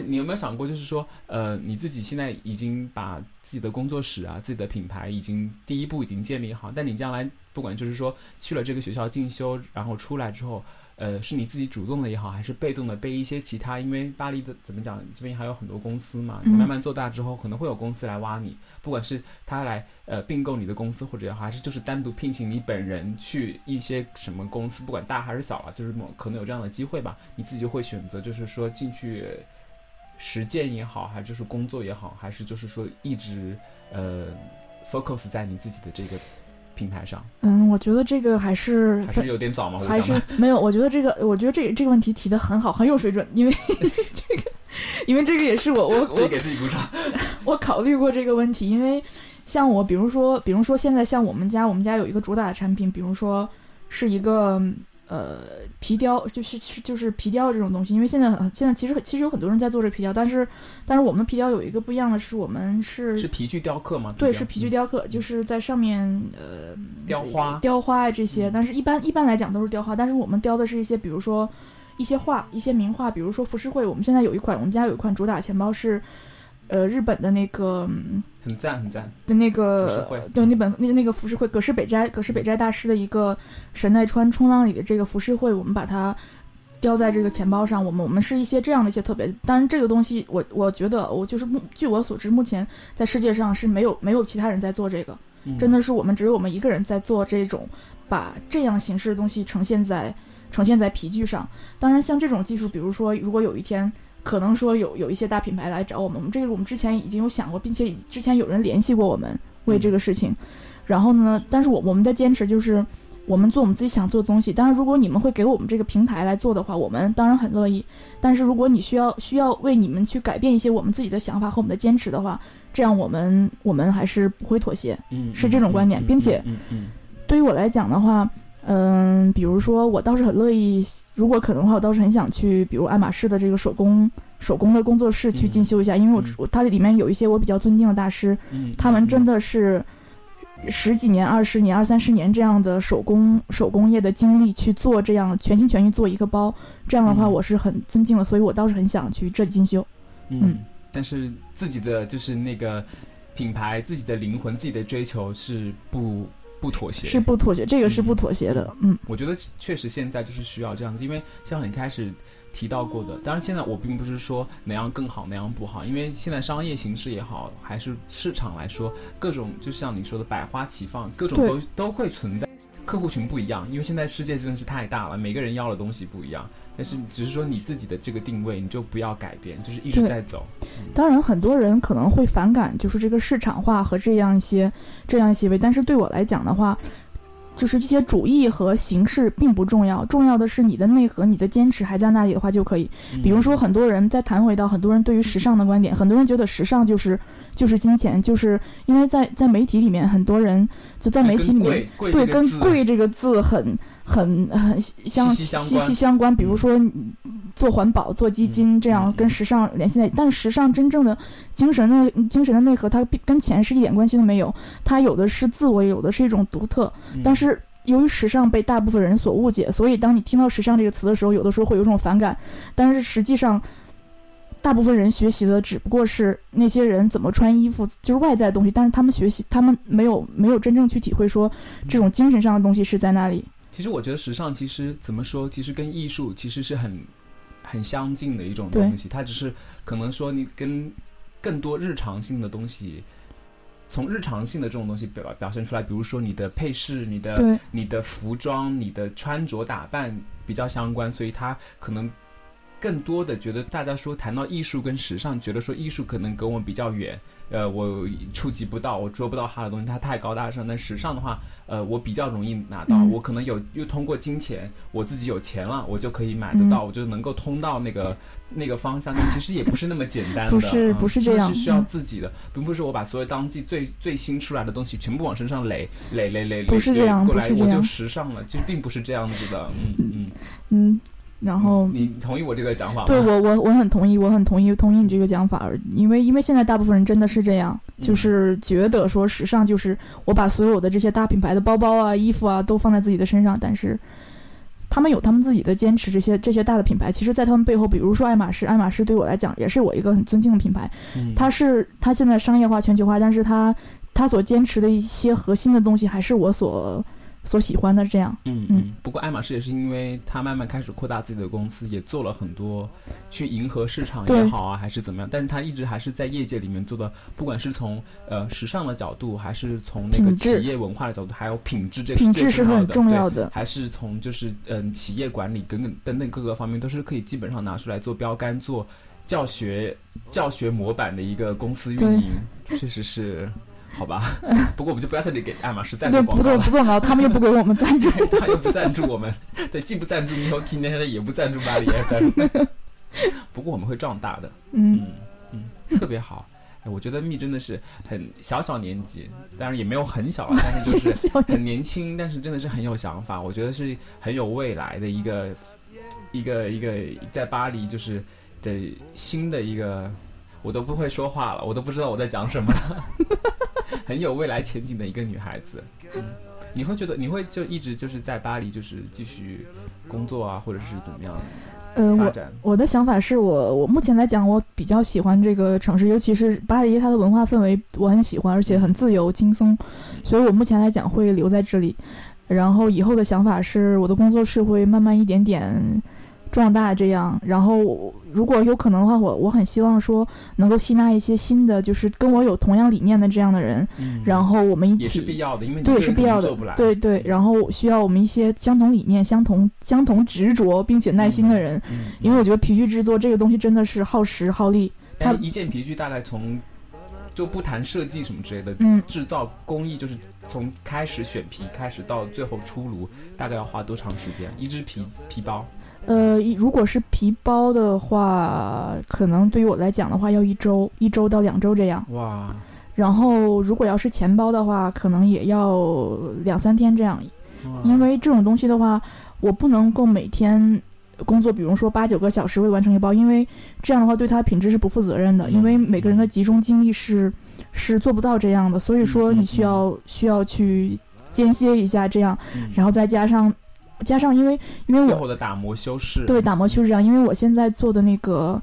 你有没有想过，就是说，呃，你自己现在已经把自己的工作室啊、自己的品牌已经第一步已经建立好，但你将来不管就是说去了这个学校进修，然后出来之后，呃，是你自己主动的也好，还是被动的被一些其他，因为巴黎的怎么讲，这边还有很多公司嘛，你嗯慢慢做大之后，可能会有公司来挖你，不管是他来呃并购你的公司，或者也好，还是就是单独聘请你本人去一些什么公司，不管大还是小了，就是某可能有这样的机会吧，你自己就会选择就是说进去。实践也好，还是就是工作也好，还是就是说一直呃 focus 在你自己的这个平台上，嗯，我觉得这个还是还是有点早吗？我还是，没有。我觉得这个，我觉得这这个问题提的很好，很有水准，因为 这个，因为这个也是我我 我给自己鼓掌。我考虑过这个问题，因为像我，比如说，比如说现在像我们家，我们家有一个主打的产品，比如说是一个呃皮雕，就是是就是皮雕这种东西。因为现在很现在其实其实有很多人在做这皮雕，但是但是我们皮雕有一个不一样的是，我们是是皮具雕刻吗？对，是皮具嗯雕刻，就是在上面呃雕花雕花啊这些，嗯但是一般一般来讲都是雕花，但是我们雕的是一些，比如说一些画，一些名画，比如说浮世绘。我们现在有一款，我们家有一款主打钱包是，呃，日本的那个嗯很赞很赞。的那个绘对那本那那个浮世绘，葛饰北斋葛饰北斋大师的一个神奈川冲浪里的这个浮世绘，我们把它。标在这个钱包上，我们我们是一些这样的一些特别，当然这个东西我我觉得我就是目据我所知，目前在世界上是没有没有其他人在做这个，嗯真的是我们只有我们一个人在做这种把这样形式的东西呈现在呈现在皮具上。当然，像这种技术，比如说如果有一天可能说有有一些大品牌来找我们，我们这个我们之前已经有想过，并且已之前有人联系过我们为这个事情。然后呢，但是我我们的坚持就是。我们做我们自己想做的东西，当然，如果你们会给我们这个平台来做的话，我们当然很乐意。但是，如果你需要需要为你们去改变一些我们自己的想法和我们的坚持的话，这样我们我们还是不会妥协。嗯是这种观点嗯并且嗯嗯对于我来讲的话，嗯，比如说我倒是很乐意，如果可能的话，我倒是很想去，比如爱马仕的这个手工手工的工作室去进修一下，因为我嗯。我它里面有一些我比较尊敬的大师，嗯，他们真的的是十几年、二十年、二三十年这样的手工手工业的经历去做这样全心全意做一个包，这样的话嗯。我是很尊敬的，所以我倒是很想去这里进修。嗯，但是自己的就是那个品牌、自己的灵魂、自己的追求是不不妥协，是不妥协，这个是不妥协的。嗯我觉得确实现在就是需要这样子，因为像你开始提到过的，当然现在我并不是说哪样更好哪样不好，因为现在商业形势也好，还是市场来说，各种就像你说的百花齐放，各种都都会存在。客户群不一样，因为现在世界真的是太大了，每个人要的东西不一样。但是只是说你自己的这个定位，你就不要改变，就是一直在走。当然，很多人可能会反感，就是这个市场化和这样一些这样一些为，但是对我来讲的话，就是这些主义和形式并不重要，重要的是你的内核、你的坚持还在那里的话就可以。比如说，很多人在谈回到很多人对于时尚的观点，很多人觉得时尚就是就是金钱，就是因为在在媒体里面，很多人就在媒体里面对跟“贵”这个字很很很相息息相关比如说做环保、做基金，这样嗯跟时尚联系在。但时尚真正的精神的精神的内核，它跟钱是一点关系都没有。它有的是自我，有的是一种独特。嗯但是由于时尚被大部分人所误解，所以当你听到时尚这个词的时候，有的时候会有种反感。但是实际上，大部分人学习的只不过是那些人怎么穿衣服，就是外在的东西。但是他们学习，他们没有没有真正去体会说这种精神上的东西是在那里。其实我觉得时尚其实怎么说，其实跟艺术其实是很很相近的一种东西。它只是可能说你跟更多日常性的东西，从日常性的这种东西表表现出来，比如说你的配饰、你的你的服装、你的穿着打扮比较相关，所以它可能。更多的觉得大家说谈到艺术跟时尚，觉得说艺术可能跟我比较远，呃，我触及不到，我捉不到它的东西，它太高大上。但时尚的话，呃，我比较容易拿到，嗯我可能有又通过金钱，我自己有钱了，我就可以买得到，嗯我就能够通到那个那个方向。但其实也不是那么简单的，不是嗯不是这样是需要嗯自己的，并不是我把所有当季最最新出来的东西全部往身上垒垒垒垒垒，不是这样过来我就时尚了。其实并不是这样子的，嗯嗯。嗯，然后你同意我这个讲法吗？对我我我很同意，我很同意同意你这个讲法，因为因为现在大部分人真的是这样，嗯。就是觉得说时尚就是我把所有的这些大品牌的包包啊、衣服啊都放在自己的身上，但是他们有他们自己的坚持，这些这些大的品牌，其实在他们背后，比如说爱马仕，爱马仕对我来讲也是我一个很尊敬的品牌，嗯。它是它现在商业化、全球化，但是它它所坚持的一些核心的东西还是我所所喜欢的，这样。嗯嗯嗯，不过爱马仕也是因为它慢慢开始扩大自己的公司，也做了很多去迎合市场也好啊，还是怎么样，但是它一直还是在业界里面做的，不管是从呃时尚的角度，还是从那个企业文化的角度，还有品质这个品质是很重要的，还是从就是嗯企业管理等等等等各个方面都是可以基本上拿出来做标杆、做教学教学模板的一个公司运营，确实是。好吧，不过我们就不要在这里给爱马仕赞助对，不广告了。做不做广告，他们又不给我们赞助。他又不赞助我们，对，既不赞助现在也不赞助巴黎 FM。不过我们会壮大的，嗯嗯嗯，特别好。哎，我觉得蜜真的是很小小年纪，当然也没有很小了，但是就是很年轻，但是真的是很有想法。我觉得是很有未来的一个一个一个在巴黎就是的新的一个，我都不会说话了，我都不知道我在讲什么了。很有未来前景的一个女孩子。嗯，你会觉得你会就一直就是在巴黎就是继续工作啊，或者是怎么样呃，我？我的想法是我我目前来讲，我比较喜欢这个城市，尤其是巴黎，它的文化氛围我很喜欢，而且很自由轻松，所以我目前来讲会留在这里。然后以后的想法是，我的工作室会慢慢一点点壮大，这样。然后如果有可能的话，我我很希望说能够吸纳一些新的，就是跟我有同样理念的这样的人，嗯，然后我们一起也是必要的，因为你对，一个人是必要的对对。然后需要我们一些相同理念、相同相同执着并且耐心的人，嗯，因为我觉得皮具制作这个东西真的是耗时耗力。它但一件皮具大概从就不谈设计什么之类的，嗯，制造工艺就是从开始选皮开始到最后出炉，大概要花多长时间？一只皮皮包，呃，如果是皮包的话，可能对于我来讲的话，要一周，一周到两周这样。哇，然后如果要是钱包的话，可能也要两三天这样。因为这种东西的话，我不能够每天工作，比如说八九个小时未完成一包，因为这样的话对它的品质是不负责任的。嗯因为每个人的集中精力是是做不到这样的，所以说你需要需要去间歇一下这样，嗯然后再加上加上因为因为我最后的打磨修饰，对打磨修饰这样，因为我现在做的那个。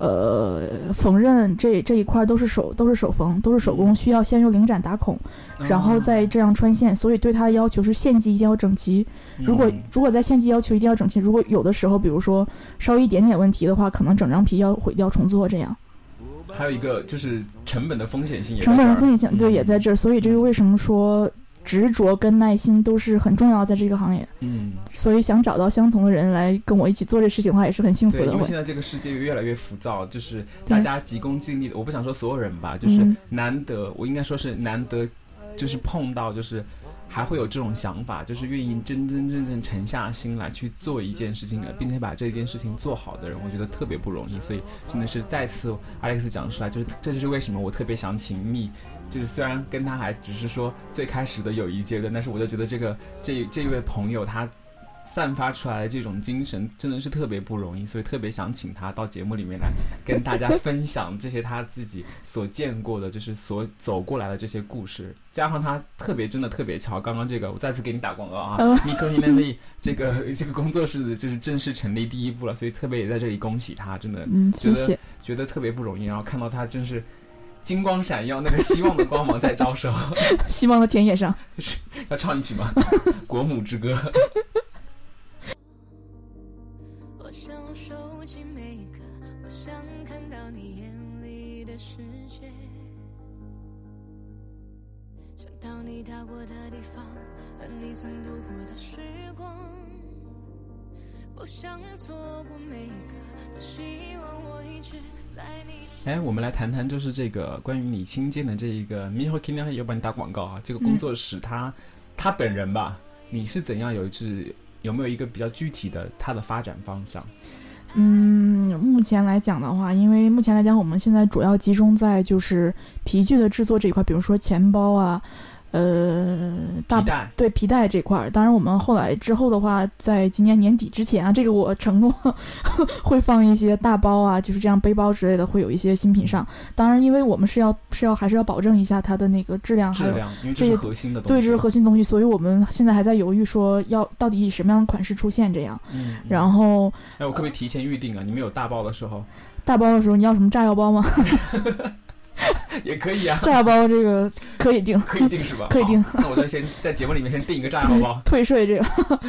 呃，缝纫这这一块都是手都是手缝，都是手工，需要先用零展打孔，嗯，然后再这样穿线，所以对它的要求是线迹一定要整齐。如果嗯如果在线迹要求一定要整齐，如果有的时候，比如说稍微一点点问题的话，可能整张皮要毁掉重做这样。还有一个就是成本的风险性也在成本的风险性对嗯也在这儿，所以这个为什么说执着跟耐心都是很重要，在这个行业。嗯，所以想找到相同的人来跟我一起做这事情的话，也是很幸福，的。会因为现在这个世界越来越浮躁，就是大家急功近利的。我不想说所有人吧，就是嗯难得，我应该说是难得，就是碰到就是还会有这种想法，就是愿意真真正正沉下心来去做一件事情，并且把这件事情做好的人，我觉得特别不容易。所以真的是再次 Alex 讲出来，就是这就是为什么我特别想请蜜。就是虽然跟他还只是说最开始的友谊阶段，但是我就觉得这个这这一位朋友他散发出来的这种精神真的是特别不容易，所以特别想请他到节目里面来跟大家分享这些他自己所见过的，就是所走过来的这些故事，加上他特别真的特别巧，刚刚这个我再次给你打广告啊，嗯米克尼能力这个 这个工作室就是正式成立第一步了，所以特别也在这里恭喜他，真的嗯，觉得谢谢。觉得特别不容易，然后看到他真是金光闪耀，那个希望的光芒在招手。希望的田野上，要唱一曲吗？国母之歌。我想收集每一个，我想看到你眼里的世界，想到你到过的地方和你曾度过的时光，哎，我们来谈谈，就是这个关于你新建的这一个 Miho k i n a 又帮你打广告啊，这个工作室他、他本人吧，你是怎样有一次有没有一个比较具体的他的发展方向？嗯，目前来讲的话，因为目前来讲，我们现在主要集中在就是皮具的制作这一块，比如说钱包啊，呃，大皮带对皮带这块儿。当然，我们后来之后的话，在今年年底之前啊，这个我承诺 会放一些大包啊，就是这样背包之类的，会有一些新品上。当然，因为我们是要是要还是要保证一下它的那个质量，还有质量，因为这是核心的东西对，这是核心东西，所以我们现在还在犹豫说要到底以什么样的款式出现这样。嗯，嗯然后哎，我可不可以提前预定啊？你们有大包的时候大包的时候，你要什么炸药包吗？也可以啊，炸包这个可以定，可以定是吧？可以定那我就先 在节目里面先定一个炸药包。退税这个。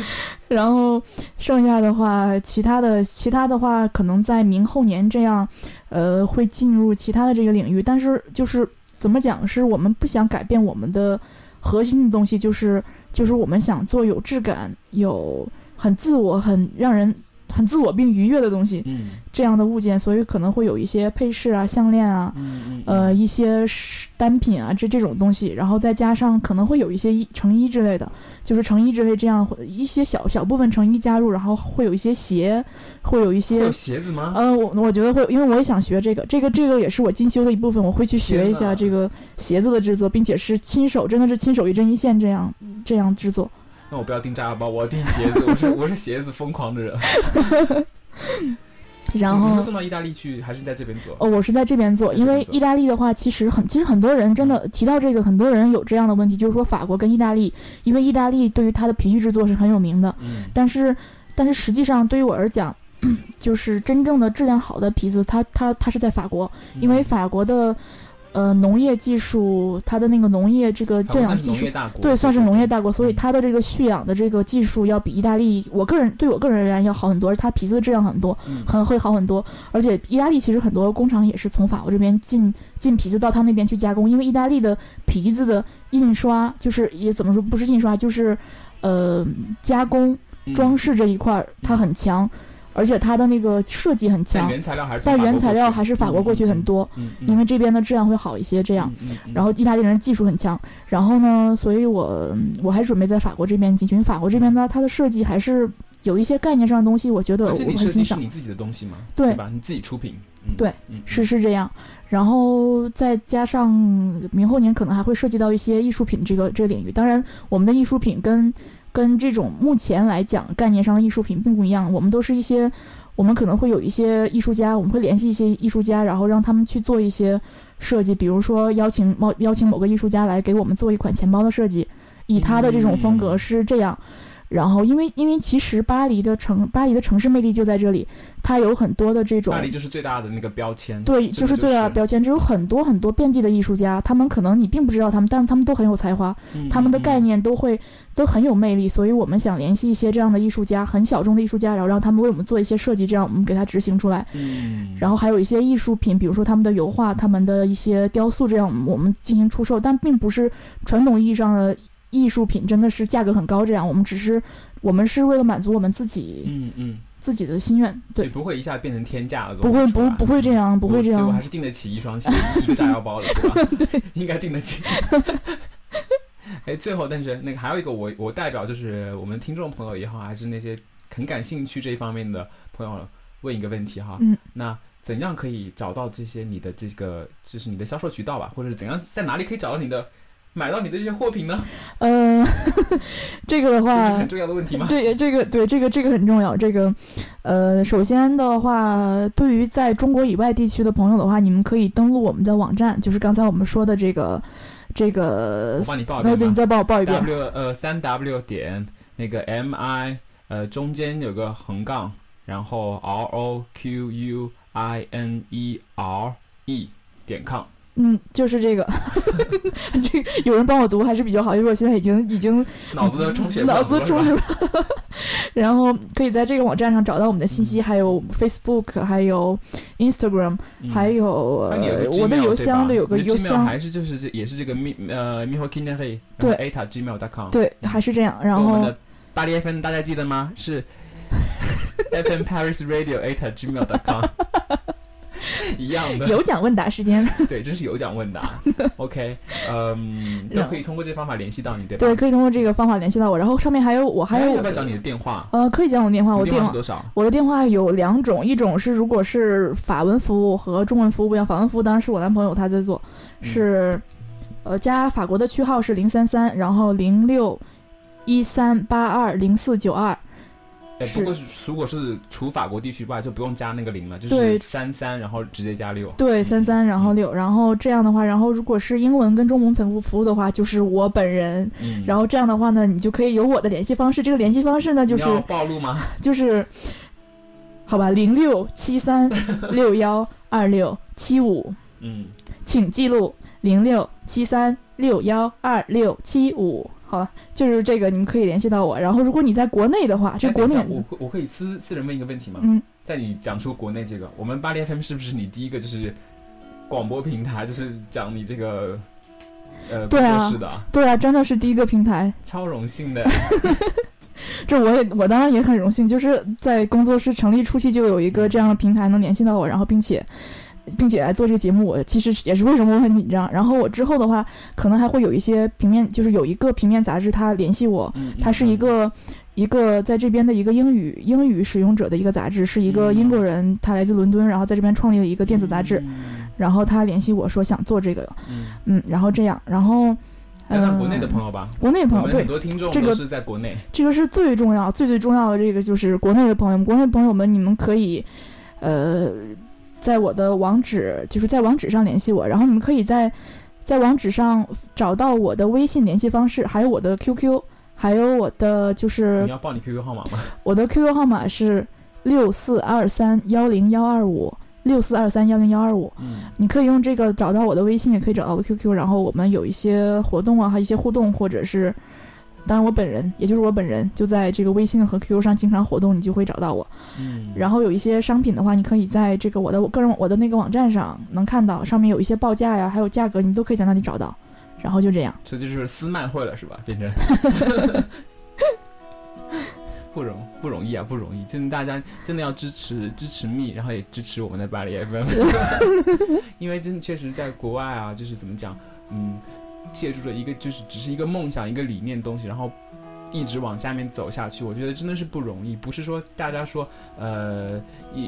然后剩下的话，其他的其他的话，可能在明后年这样，呃，会进入其他的这个领域。但是就是怎么讲，是我们不想改变我们的核心的东西，就是就是我们想做有质感、有很自我、很让人很自我并愉悦的东西，嗯这样的物件，所以可能会有一些配饰啊、项链啊，嗯嗯，呃，一些饰单品啊，这这种东西，然后再加上可能会有一些衣成衣之类的，就是成衣之类这样一些小小部分成衣加入，然后会有一些鞋，会有一些有鞋子吗？呃，我我觉得会，因为我也想学这个，这个这个也是我进修的一部分，我会去学一下这个鞋子的制作，并且是亲手，真的是亲手一针一线这样这样制作。那我不要订炸药包，我要订鞋子。我是我是鞋子疯狂的人。然后送到意大利去，还是在这边做？哦，我是在这边做，在这边做因为意大利的话，其实很，其实很多人真的提到这个，很多人有这样的问题，就是说法国跟意大利，因为意大利对于它的皮具制作是很有名的，嗯但是，但是实际上对于我而讲，就是真正的质量好的皮子，它它它是在法国，因为法国的呃农业技术，它的那个农业这个圈养技术对，算是农业大国，所以嗯。它的这个蓄养的这个技术要比意大利，我个人对我个人而言要好很多，而它皮子的质量很多，嗯。很会好很多。而且意大利其实很多工厂也是从法国这边进进皮子到他那边去加工，因为意大利的皮子的印刷就是也怎么说不是印刷，就是呃加工嗯。装饰这一块儿它很强，而且它的那个设计很但强，原材料还是但原材料还是法国过去很多，嗯，嗯因为这边的质量会好一些，这样。，然后意大利人技术很强，然后呢，所以我我还准备在法国这边进去。因为法国这边呢，它的设计还是有一些概念上的东西，我觉得我很欣赏。计是你自己的东西吗，对吧？你自己出品，嗯对，嗯是是这样，然后再加上明后年可能还会涉及到一些艺术品这个这个领域。当然，我们的艺术品跟跟这种目前来讲概念上的艺术品并不一样，我们都是一些，我们可能会有一些艺术家，我们会联系一些艺术家，然后让他们去做一些设计，比如说邀请某邀请某个艺术家来给我们做一款钱包的设计，以他的这种风格嗯。是这样。然后，因为因为其实巴黎的城巴黎的城市魅力就在这里，它有很多的这种巴黎就是最大的那个标签，对，这个就是最大的标签。只有很多很多遍地的艺术家，他们可能你并不知道他们，但是他们都很有才华，嗯他们的概，嗯念都会都很有魅力。所以我们想联系一些这样的艺术家，很小众的艺术家，然后让他们为我们做一些设计，这样我们给他执行出来。嗯，然后还有一些艺术品，比如说他们的油画、他们的一些雕塑，这样我们进行出售，但并不是传统意义上的艺术品，真的是价格很高。这样我们只是我们是为了满足我们自己、嗯嗯，自己的心愿，对，不会一下变成天价了，不会不不会这样，不会这样我还。是订得起一双鞋，一个炸药包的，对吧？对，应该订得起。哎，最后，但是那个还有一个我，我代表就是我们听众朋友也好，还是那些很感兴趣这一方面的朋友，问一个问题哈。嗯，那怎样可以找到这些你的这个，就是你的销售渠道吧，或者是怎样在哪里可以找到你的买到你的这些货品呢？呃，这个的这是话很，重要的问题吗？这这个对这个这个很重要。这个，呃，首先的话，对于在中国以外地区的朋友的话，你们可以登录我们的网站，就是刚才我们说的这个这个我帮你报一那对，你。再帮我报一遍。W 呃三 W 点那个 M I 呃中间有个横杠，然后 R O Q U I N E R E 点 com。嗯，就是这个，这有人帮我读还是比较好，因为我现在已经已经脑子都充血，脑子充血。然后可以在这个网站上找到我们的信嗯息，还有 Facebook，还有 Instagram，、还有我的邮箱对吧的有个邮箱，还是就是这也是这个咪呃 miho k i n e r y 对 a t a gmail.com 对，还是这样。然后我们的巴黎 FM 大家记得吗？是 FM Paris Radio a t a gmail.com 一样的。有奖问答时间，对，这是有奖问答。OK，嗯，都可以通过这方法联系到你，对吧？对，可以通过这个方法联系到我。然后上面还有我还哎有要不要讲你的电话？呃，可以讲我的电话，我你电话电是多少？我的电话有两种，一种是如果是法文服务和中文服务不一样，法文服务当然是我男朋友他在做，嗯是呃加法国的区号是零三三，然后零六一三八二零四九二，哎，是不过是如果是除法国地区外，就不用加那个零了，就是对三三，然后直接加六。对三三，然后嗯六，然后这样的话，然后如果是英文跟中文服务服务的话，就是我本人，嗯，然后这样的话呢，你就可以有我的联系方式，这个联系方式呢就是暴露吗？就是，好吧，零六七三六幺二六七五。嗯，请记录零六七三六幺二六七五。好了，就是这个，你们可以联系到我。然后，如果你在国内的话，这哎国内我我可以私私人问一个问题吗？嗯，在你讲出国内这个，我们巴黎 FM 是不是你第一个就是广播平台，就是讲你这个呃工对啊作室的啊？对啊，真的是第一个平台。超荣幸的。这我也我当然也很荣幸，就是在工作室成立初期就有一个这样的平台能联系到我，然后并且。并且来做这个节目，我其实也是为什么我很紧张。然后我之后的话，可能还会有一些平面，就是有一个平面杂志，它联系我，嗯，它是一个一个在这边的一个英语英语使用者的一个杂志，是一个英国人，他来自伦敦，然后在这边创立了一个电子杂志，嗯然后他联系我说想做这个，嗯，嗯，然后这样，然后加上国内的，朋友吧。国内的朋友对很多听众这个都是在国内。这个是最重要、最最重要的，这个就是国内的朋友们，国内的朋友们，你们可以，呃，在我的网址，就是在网址上联系我，然后你们可以在在网址上找到我的微信联系方式，还有我的 QQ，还有我的就是你要报你 QQ 号码吗？我的 QQ 号码是六四二三幺零幺二五六四二三幺零幺二五。嗯，你可以用这个找到我的微信，也可以找到我的 QQ，然后我们有一些活动啊，还有一些互动，或者是，当然我本人，也就是我本人，就在这个微信和 QQ 上经常活动，你就会找到我。嗯，然后有一些商品的话，你可以在这个我的个人我的那个网站上能看到，上面有一些报价呀，还有价格，你都可以在那里找到。然后就这样，这就是私卖会了是吧？变 成不容不容易啊，不容易！真的，大家真的要支持支持蜜，然后也支持我们的巴黎 FM，因为真的确实在国外啊，就是怎么讲，嗯，借助着一个就是只是一个梦想、一个理念的东西，然后一直往下面走下去，我觉得真的是不容易。不是说大家说呃，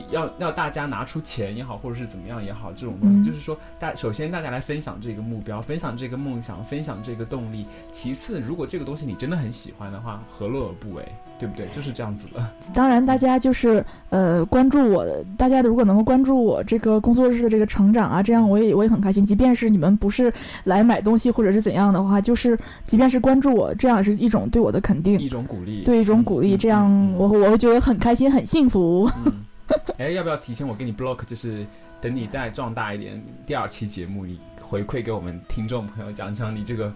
要要大家拿出钱也好，或者是怎么样也好，这种东西，嗯就是说大首先大家来分享这个目标，分享这个梦想，分享这个动力。其次，如果这个东西你真的很喜欢的话，何乐而不为？对不对？就是这样子的。当然，大家就是呃关注我，大家如果能够关注我这个工作室的这个成长啊，这样我也我也很开心。即便是你们不是来买东西或者是怎样的话，就是即便是关注我，这样也是一种对我的肯定，一种鼓励，对一种鼓励，嗯这样嗯我我会觉得很开心，很幸福。嗯，哎，要不要提醒我给你 block？就是等你再壮大一点，第二期节目你回馈给我们听众朋友，讲讲你这个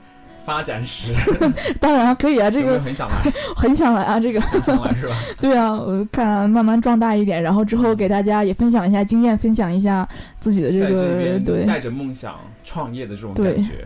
发展史，当然可以啊，这个很想来？很想来啊，这个很想来是吧？对啊，我看慢慢壮大一点，然后之后给大家也分享一下经验，分享一下自己的这个对，带着梦想创业的这种感觉，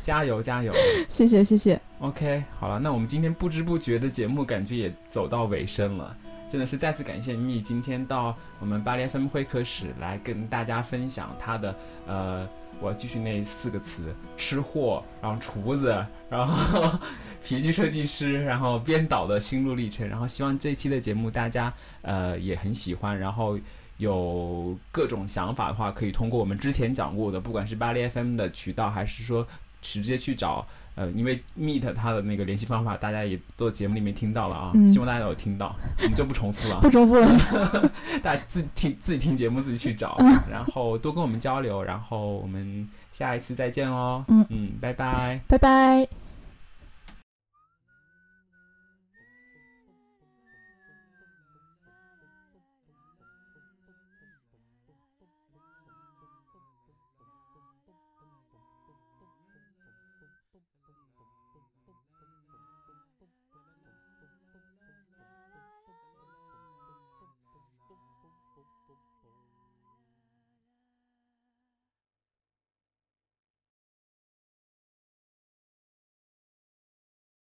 加油加油谢谢谢谢，！OK，好了，那我们今天不知不觉的节目感觉也走到尾声了。真的是再次感谢蜜今天到我们巴黎 FM 会客室来跟大家分享他的呃，我要继续那四个词：吃货，然后厨子，然后 皮具设计师，然后编导的心路历程。然后希望这一期的节目大家呃也很喜欢，然后有各种想法的话，可以通过我们之前讲过的，不管是巴黎 FM 的渠道，还是说直接去找。呃，因为 Meet 他的那个联系方法，大家也都节目里面听到了啊，嗯希望大家有听到，我们就不重复了。不重复了。大家自己听自己听节目，自己去找，嗯然后多跟我们交流，然后我们下一次再见哦。嗯嗯，拜拜。拜拜。